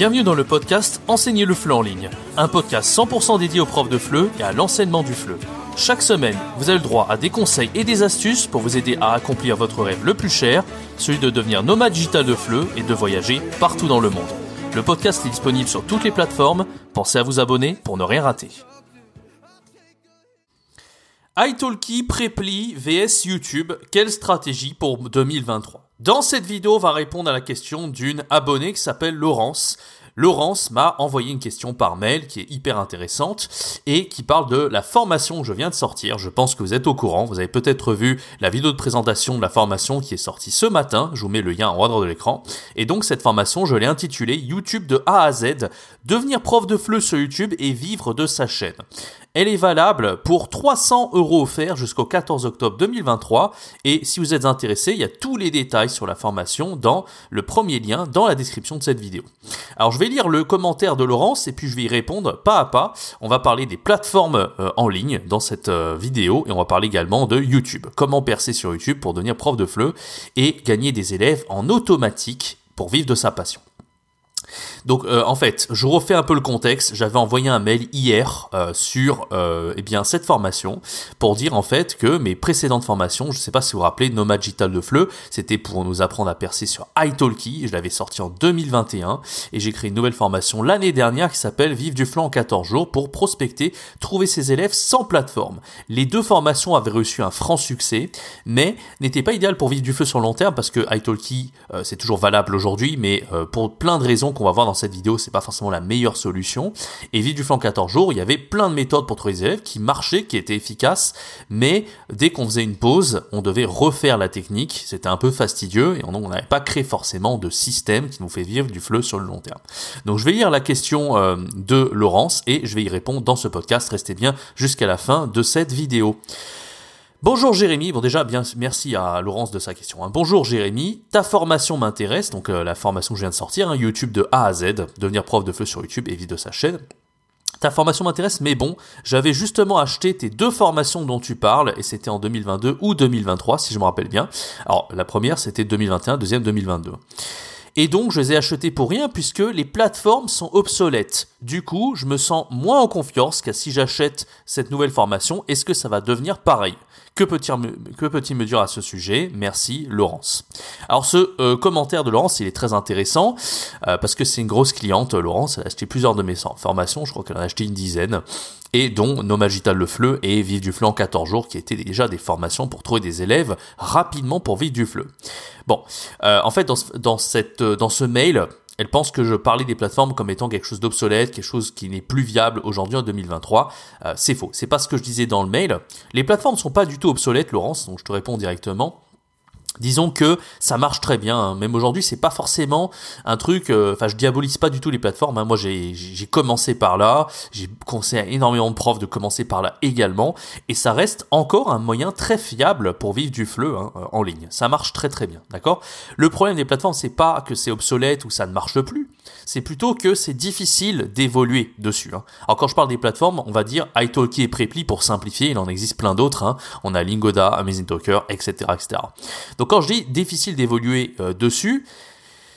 Bienvenue dans le podcast Enseigner le FLE en ligne, un podcast 100% dédié aux profs de FLE et à l'enseignement du FLE. Chaque semaine, vous avez le droit à des conseils et des astuces pour vous aider à accomplir votre rêve le plus cher, celui de devenir nomade digital de FLE et de voyager partout dans le monde. Le podcast est disponible sur toutes les plateformes, pensez à vous abonner pour ne rien rater italki, Preply vs YouTube, quelle stratégie pour 2023 Dans cette vidéo, on va répondre à la question d'une abonnée qui s'appelle Laurence. Laurence m'a envoyé une question par mail qui est hyper intéressante et qui parle de la formation que je viens de sortir. Je pense que vous êtes au courant. Vous avez peut-être vu la vidéo de présentation de la formation qui est sortie ce matin. Je vous mets le lien en droite de l'écran. Et donc cette formation, je l'ai intitulée YouTube de A à Z, devenir prof de FLE sur YouTube et vivre de sa chaîne. Elle est valable pour 300 euros offerts jusqu'au 14 octobre 2023. Et si vous êtes intéressé, il y a tous les détails sur la formation dans le premier lien dans la description de cette vidéo. Alors je vais lire le commentaire de Laurence et puis je vais y répondre pas à pas. On va parler des plateformes euh, en ligne dans cette euh, vidéo et on va parler également de YouTube. Comment percer sur YouTube pour devenir prof de FLE et gagner des élèves en automatique pour vivre de sa passion. Donc euh, en fait, je refais un peu le contexte. J'avais envoyé un mail hier euh, sur euh, eh bien cette formation pour dire en fait que mes précédentes formations, je ne sais pas si vous vous rappelez, Nomad Digital de Fleu, c'était pour nous apprendre à percer sur italki. Je l'avais sorti en 2021 et j'ai créé une nouvelle formation l'année dernière qui s'appelle Vive du flanc en 14 jours pour prospecter, trouver ses élèves sans plateforme. Les deux formations avaient reçu un franc succès, mais n'étaient pas idéales pour vivre du feu sur long terme parce que italki c'est toujours valable aujourd'hui, mais pour plein de raisons qu'on va voir dans cette vidéo, c'est pas forcément la meilleure solution. Et vite du flanc 14 jours, il y avait plein de méthodes pour trouver des élèves qui marchaient, qui étaient efficaces, mais dès qu'on faisait une pause, on devait refaire la technique. C'était un peu fastidieux et on n'avait pas créé forcément de système qui nous fait vivre du fleu sur le long terme. Donc je vais lire la question euh, de Laurence et je vais y répondre dans ce podcast. Restez bien jusqu'à la fin de cette vidéo. Bonjour Jérémy, bon déjà bien merci à Laurence de sa question. Hein. Bonjour Jérémy, ta formation m'intéresse, donc euh, la formation que je viens de sortir, hein, YouTube de A à Z, devenir prof de feu sur YouTube et vivre de sa chaîne. Ta formation m'intéresse, mais bon, j'avais justement acheté tes deux formations dont tu parles, et c'était en 2022 ou 2023, si je me rappelle bien. Alors, la première, c'était 2021, deuxième 2022. Et donc, je les ai achetés pour rien puisque les plateformes sont obsolètes. Du coup, je me sens moins en confiance qu'à si j'achète cette nouvelle formation, est-ce que ça va devenir pareil? Que peut-il me, dire à ce sujet? Merci Laurence. Alors ce euh, commentaire de Laurence, il est très intéressant euh, parce que c'est une grosse cliente. Laurence, elle a acheté plusieurs de mes formations, je crois qu'elle en a acheté une dizaine, et dont Nomagital le Fleu et Vive du Fleu en 14 jours, qui étaient déjà des formations pour trouver des élèves rapidement pour Vive du Fleu. Bon, euh, en fait, dans, dans, cette, dans ce mail, elle pense que je parlais des plateformes comme étant quelque chose d'obsolète, quelque chose qui n'est plus viable aujourd'hui en 2023. Euh, c'est faux. C'est pas ce que je disais dans le mail. Les plateformes sont pas du tout obsolètes, Laurence, donc je te réponds directement. Disons que ça marche très bien. Hein. Même aujourd'hui, c'est pas forcément un truc. Euh, enfin, je diabolise pas du tout les plateformes. Hein. Moi, j'ai commencé par là. J'ai conseillé à énormément de profs de commencer par là également. Et ça reste encore un moyen très fiable pour vivre du fleu hein, euh, en ligne. Ça marche très très bien, d'accord? Le problème des plateformes, c'est pas que c'est obsolète ou ça ne marche plus c'est plutôt que c'est difficile d'évoluer dessus. Hein. Alors quand je parle des plateformes, on va dire italki et Preply pour simplifier, il en existe plein d'autres. Hein. On a Lingoda, Amazing Talker, etc., etc. Donc quand je dis difficile d'évoluer euh, dessus,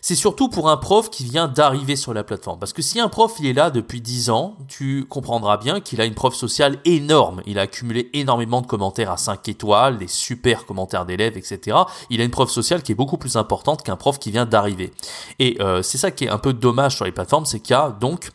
c'est surtout pour un prof qui vient d'arriver sur la plateforme. Parce que si un prof il est là depuis 10 ans, tu comprendras bien qu'il a une preuve sociale énorme. Il a accumulé énormément de commentaires à 5 étoiles, des super commentaires d'élèves, etc. Il a une preuve sociale qui est beaucoup plus importante qu'un prof qui vient d'arriver. Et euh, c'est ça qui est un peu dommage sur les plateformes, c'est qu'il y a donc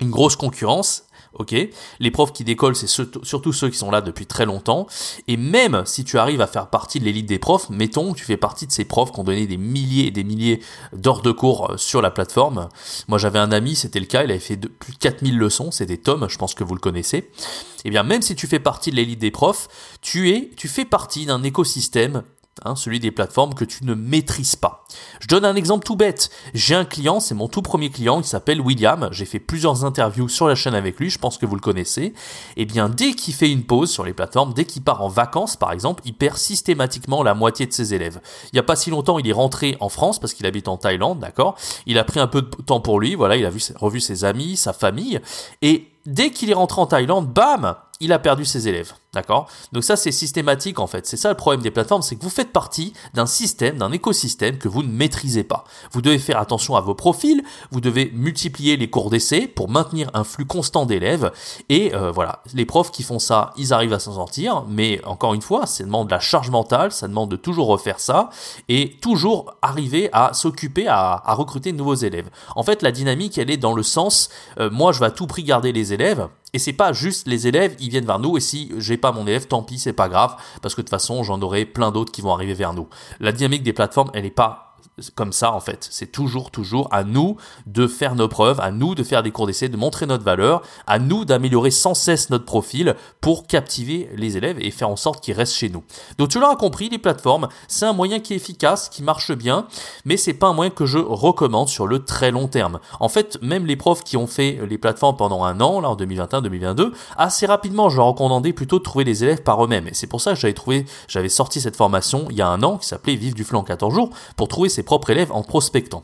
une grosse concurrence ok Les profs qui décollent, c'est surtout ceux qui sont là depuis très longtemps. Et même si tu arrives à faire partie de l'élite des profs, mettons que tu fais partie de ces profs qui ont donné des milliers et des milliers d'heures de cours euh, sur la plateforme. Moi, j'avais un ami, c'était le cas, il avait fait plus de 4000 leçons, c'était Tom, je pense que vous le connaissez. Et eh bien, même si tu fais partie de l'élite des profs, tu es, tu fais partie d'un écosystème Hein, celui des plateformes que tu ne maîtrises pas. Je donne un exemple tout bête. J'ai un client, c'est mon tout premier client, il s'appelle William. J'ai fait plusieurs interviews sur la chaîne avec lui, je pense que vous le connaissez. Et eh bien, dès qu'il fait une pause sur les plateformes, dès qu'il part en vacances, par exemple, il perd systématiquement la moitié de ses élèves. Il n'y a pas si longtemps, il est rentré en France parce qu'il habite en Thaïlande, d'accord? Il a pris un peu de temps pour lui, voilà, il a vu, revu ses amis, sa famille, et dès qu'il est rentré en Thaïlande, bam, il a perdu ses élèves. D'accord? Donc ça, c'est systématique en fait. C'est ça le problème des plateformes, c'est que vous faites partie d'un système, d'un écosystème que vous ne maîtrisez pas. Vous devez faire attention à vos profils, vous devez multiplier les cours d'essai pour maintenir un flux constant d'élèves. Et euh, voilà, les profs qui font ça, ils arrivent à s'en sortir. Mais encore une fois, ça demande de la charge mentale, ça demande de toujours refaire ça et toujours arriver à s'occuper, à, recruter de nouveaux élèves. En fait, la dynamique, elle est dans le sens, euh, moi, je vais à tout prix garder les élèves et c'est pas juste les élèves, ils viennent vers nous, et si j'ai pas mon élève, tant pis, c'est pas grave, parce que de toute façon, j'en aurai plein d'autres qui vont arriver vers nous. La dynamique des plateformes, elle n'est pas comme ça en fait. C'est toujours, toujours à nous de faire nos preuves, à nous de faire des cours d'essai, de montrer notre valeur, à nous d'améliorer sans cesse notre profil pour captiver les élèves et faire en sorte qu'ils restent chez nous. Donc tu l'auras compris, les plateformes, c'est un moyen qui est efficace, qui marche bien, mais c'est pas un moyen que je recommande sur le très long terme. En fait, même les profs qui ont fait les plateformes pendant un an, là en 2021-2022, assez rapidement, je leur recommandais plutôt de trouver les élèves par eux-mêmes. Et c'est pour ça que j'avais trouvé, j'avais sorti cette formation il y a un an qui s'appelait Vive du flanc en 14 jours pour trouver ses propres élèves en prospectant.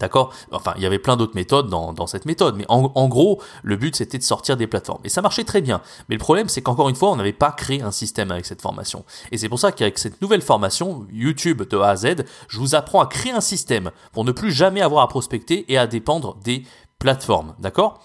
D'accord? Enfin, il y avait plein d'autres méthodes dans, cette méthode, mais en, gros, le but c'était de sortir des plateformes. Et ça marchait très bien. Mais le problème, c'est qu'encore une fois, on n'avait pas créé un système avec cette formation. Et c'est pour ça qu'avec cette nouvelle formation, YouTube de A à Z, je vous apprends à créer un système pour ne plus jamais avoir à prospecter et à dépendre des plateformes. D'accord?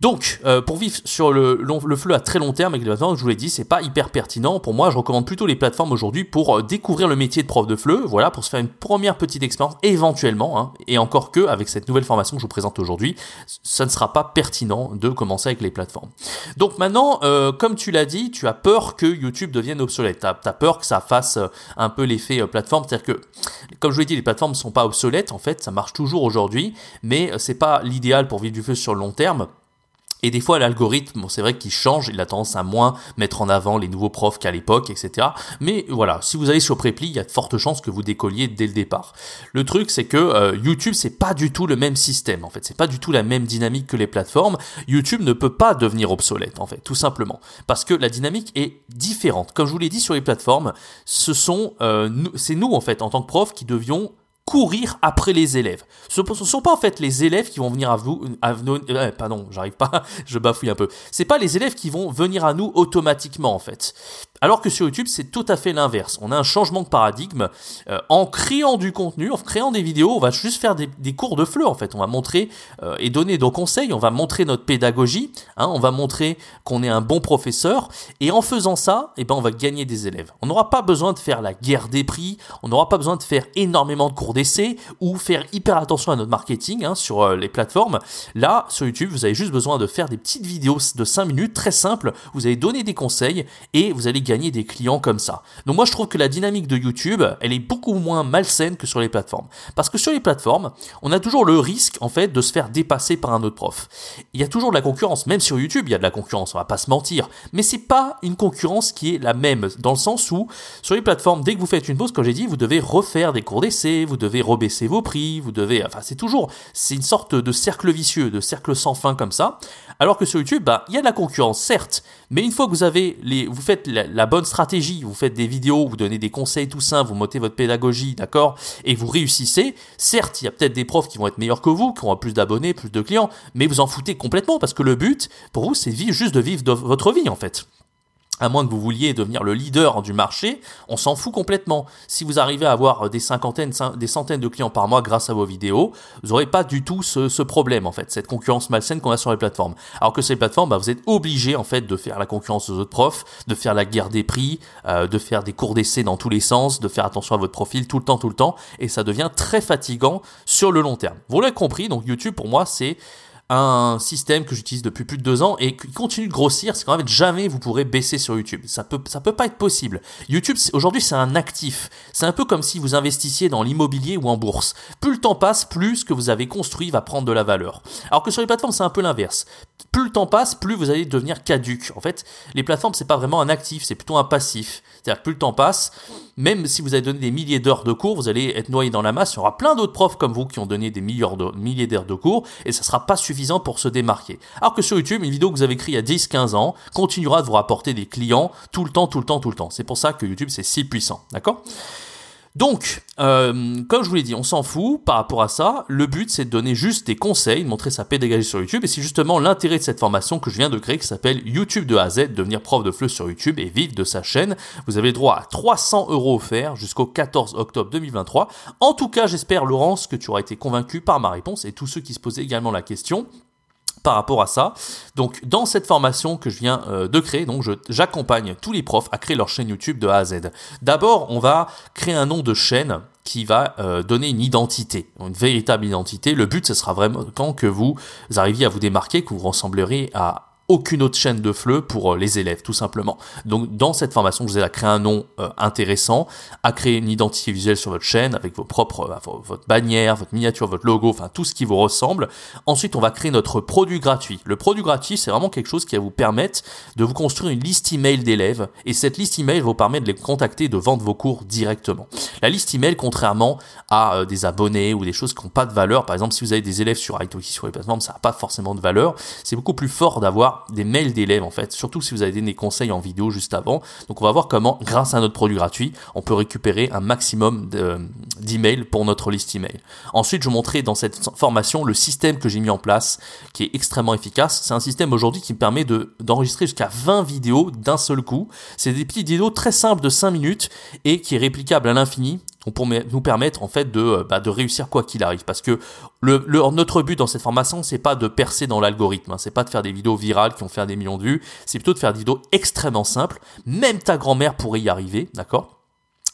Donc, euh, pour vivre sur le, flux à très long terme avec les plateformes, je vous l'ai dit, c'est pas hyper pertinent. Pour moi, je recommande plutôt les plateformes aujourd'hui pour euh, découvrir le métier de prof de fleu, voilà, pour se faire une première petite expérience éventuellement, hein, et encore que avec cette nouvelle formation que je vous présente aujourd'hui, ça ne sera pas pertinent de commencer avec les plateformes. Donc maintenant, euh, comme tu l'as dit, tu as peur que YouTube devienne obsolète. Tu as, peur que ça fasse un peu l'effet plateforme, c'est-à-dire que, comme je vous l'ai dit, les plateformes ne sont pas obsolètes, en fait, ça marche toujours aujourd'hui, mais c'est pas l'idéal pour vivre du feu sur le long terme. Et des fois, l'algorithme, c'est vrai qu'il change, il a tendance à moins mettre en avant les nouveaux profs qu'à l'époque, etc. Mais voilà, si vous allez sur Preply, il y a de fortes chances que vous décolliez dès le départ. Le truc, c'est que euh, YouTube, c'est pas du tout le même système, en fait. C'est pas du tout la même dynamique que les plateformes. YouTube ne peut pas devenir obsolète, en fait, tout simplement. Parce que la dynamique est différente. Comme je vous l'ai dit sur les plateformes, ce sont, euh, c'est nous, en fait, en tant que profs, qui devions courir après les élèves. Ce ne sont pas en fait les élèves qui vont venir à vous, à, euh, pardon, j'arrive pas, je bafouille un peu. C'est pas les élèves qui vont venir à nous automatiquement en fait. Alors que sur YouTube, c'est tout à fait l'inverse. On a un changement de paradigme. Euh, en créant du contenu, en créant des vidéos, on va juste faire des, cours de fleu en fait. On va montrer euh, et donner nos conseils, on va montrer notre pédagogie, hein, on va montrer qu'on est un bon professeur. Et en faisant ça, eh ben, on va gagner des élèves. On n'aura pas besoin de faire la guerre des prix, on n'aura pas besoin de faire énormément de cours d'essai ou faire hyper attention à notre marketing hein, sur euh, les plateformes. Là, sur YouTube, vous avez juste besoin de faire des petites vidéos de 5 minutes, très simples. Vous allez donner des conseils et vous allez gagner des clients comme ça. Donc moi je trouve que la dynamique de YouTube, elle est beaucoup moins malsaine que sur les plateformes. Parce que sur les plateformes, on a toujours le risque en fait de se faire dépasser par un autre prof. Il y a toujours de la concurrence, même sur YouTube, il y a de la concurrence, on va pas se mentir, mais c'est pas une concurrence qui est la même dans le sens où sur les plateformes, dès que vous faites une pause, comme j'ai dit, vous devez refaire des cours d'essai, vous devez rebaisser vos prix, vous devez enfin c'est toujours c'est une sorte de cercle vicieux, de cercle sans fin comme ça. Alors que sur YouTube, bah, il y a de la concurrence certes, mais une fois que vous avez les vous faites la bonne stratégie, vous faites des vidéos, vous donnez des conseils tout simples, vous montez votre pédagogie, d'accord, et vous réussissez, certes, il y a peut-être des profs qui vont être meilleurs que vous, qui auront plus d'abonnés, plus de clients, mais vous en foutez complètement parce que le but, pour vous, c'est juste de vivre votre vie en fait à moins que vous vouliez devenir le leader du marché, on s'en fout complètement. Si vous arrivez à avoir des cinquantaines, des centaines de clients par mois grâce à vos vidéos, vous n'aurez pas du tout ce, problème en fait, cette concurrence malsaine qu'on a sur les plateformes. Alors que ces plateformes, bah, vous êtes obligé en fait de faire la concurrence aux autres profs, de faire la guerre des prix, euh, de faire des cours d'essai dans tous les sens, de faire attention à votre profil tout le temps, tout le temps, et ça devient très fatigant sur le long terme. Vous l'avez compris, donc YouTube pour moi c'est un système que j'utilise depuis plus de deux ans et qui continue de grossir, c'est quand même jamais vous pourrez baisser sur YouTube. Ça peut, ça peut pas être possible. YouTube, aujourd'hui, c'est un actif. C'est un peu comme si vous investissiez dans l'immobilier ou en bourse. Plus le temps passe, plus ce que vous avez construit va prendre de la valeur. Alors que sur les plateformes, c'est un peu l'inverse. Plus le temps passe, plus vous allez devenir caduque. En fait, les plateformes, c'est pas vraiment un actif, c'est plutôt un passif. C'est-à-dire que plus le temps passe, même si vous avez donné des milliers d'heures de cours, vous allez être noyé dans la masse. Il y aura plein d'autres profs comme vous qui ont donné des milliers d'heures de cours et ça sera pas suffisant pour se démarquer. Alors que sur YouTube, une vidéo que vous avez écrite il y a 10-15 ans continuera de vous rapporter des clients tout le temps, tout le temps, tout le temps. C'est pour ça que YouTube c'est si puissant. D'accord? Donc, euh, comme je vous l'ai dit, on s'en fout par rapport à ça. Le but, c'est de donner juste des conseils, de montrer sa pédagogie sur YouTube. Et c'est justement l'intérêt de cette formation que je viens de créer, qui s'appelle YouTube de A devenir prof de FLE sur YouTube et vivre de sa chaîne. Vous avez droit à 300 euros offerts jusqu'au 14 octobre 2023. En tout cas, j'espère, Laurence, que tu auras été convaincu par ma réponse et tous ceux qui se posaient également la question par rapport à ça. Donc dans cette formation que je viens euh, de créer, donc j'accompagne tous les profs à créer leur chaîne YouTube de A à Z. D'abord, on va créer un nom de chaîne qui va euh, donner une identité, une véritable identité. Le but, ce sera vraiment quand que vous arriviez à vous démarquer, que vous ressemblerez à aucune autre chaîne de FLE pour euh, les élèves, tout simplement. Donc, dans cette formation, je vous ai à créer un nom euh, intéressant, à créer une identité visuelle sur votre chaîne avec vos propres, euh, votre bannière, votre miniature, votre logo, enfin tout ce qui vous ressemble. Ensuite, on va créer notre produit gratuit. Le produit gratuit, c'est vraiment quelque chose qui va vous permettre de vous construire une liste email d'élèves et cette liste email vous permet de les contacter, de vendre vos cours directement. La liste email, contrairement à des abonnés ou des choses qui n'ont pas de valeur, par exemple, si vous avez des élèves sur Italki sur les plateformes, ça n'a pas forcément de valeur. C'est beaucoup plus fort d'avoir des mails d'élèves en fait, surtout si vous avez des conseils en vidéo juste avant. Donc on va voir comment, grâce à notre produit gratuit, on peut récupérer un maximum d'emails pour notre liste email. Ensuite, je vous montrerai dans cette formation le système que j'ai mis en place, qui est extrêmement efficace. C'est un système aujourd'hui qui me permet d'enregistrer jusqu'à 20 vidéos d'un seul coup. C'est des petites vidéos très simples de 5 minutes et qui est réplicable à l'infini pour nous permettre en fait de, euh, bah, de réussir quoi qu'il arrive. Parce que le, notre but dans cette formation, c'est pas de percer dans l'algorithme, hein. c'est pas de faire des vidéos virales qui vont faire des millions de vues, c'est plutôt de faire des vidéos extrêmement simples. Même ta grand-mère pourrait y arriver, d'accord?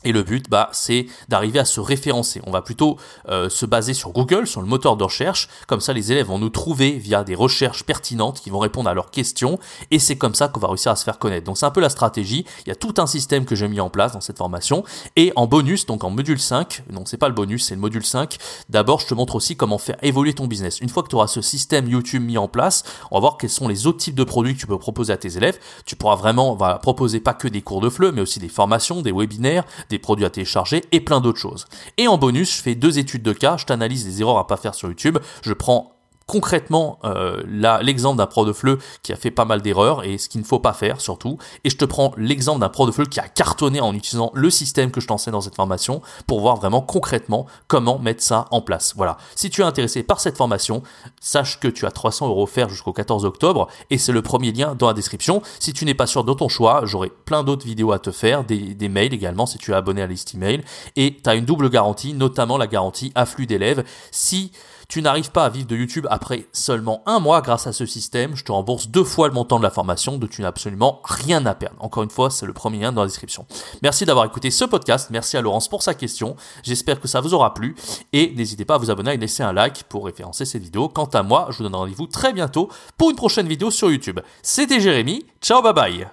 Et le but, bah, c'est d'arriver à se référencer. On va plutôt euh, se baser sur Google, sur le moteur de recherche. Comme ça, les élèves vont nous trouver via des recherches pertinentes qui vont répondre à leurs questions. Et c'est comme ça qu'on va réussir à se faire connaître. Donc c'est un peu la stratégie. Il y a tout un système que j'ai mis en place dans cette formation. Et en bonus, donc en module 5, non c'est pas le bonus, c'est le module 5. D'abord, je te montre aussi comment faire évoluer ton business. Une fois que tu auras ce système YouTube mis en place, on va voir quels sont les autres types de produits que tu peux proposer à tes élèves. Tu pourras vraiment proposer pas que des cours de FLE, mais aussi des formations, des webinaires, des produits à télécharger et plein d'autres choses. Et en bonus, je fais deux études de cas, je t'analyse les erreurs à pas faire sur YouTube, je prends concrètement euh, l'exemple d'un pro de FLE qui a fait pas mal d'erreurs et ce qu'il ne faut pas faire surtout. Et je te prends l'exemple d'un pro de FLE qui a cartonné en utilisant le système que je t'enseigne dans cette formation pour voir vraiment concrètement comment mettre ça en place. Voilà. Si tu es intéressé par cette formation, sache que tu as 300 euros offerts jusqu'au 14 octobre et c'est le premier lien dans la description. Si tu n'es pas sûr de ton choix, j'aurai plein d'autres vidéos à te faire, des, des mails également si tu es abonné à la liste email et tu as une double garantie, notamment la garantie afflux d'élèves. Si tu n'arrives pas à vivre de YouTube après seulement un mois grâce à ce système. Je te rembourse deux fois le montant de la formation, donc tu n'as absolument rien à perdre. Encore une fois, c'est le premier lien dans la description. Merci d'avoir écouté ce podcast. Merci à Laurence pour sa question. J'espère que ça vous aura plu. Et n'hésitez pas à vous abonner et laisser un like pour référencer cette vidéo. Quant à moi, je vous donne rendez-vous très bientôt pour une prochaine vidéo sur YouTube. C'était Jérémy. Ciao, bye bye.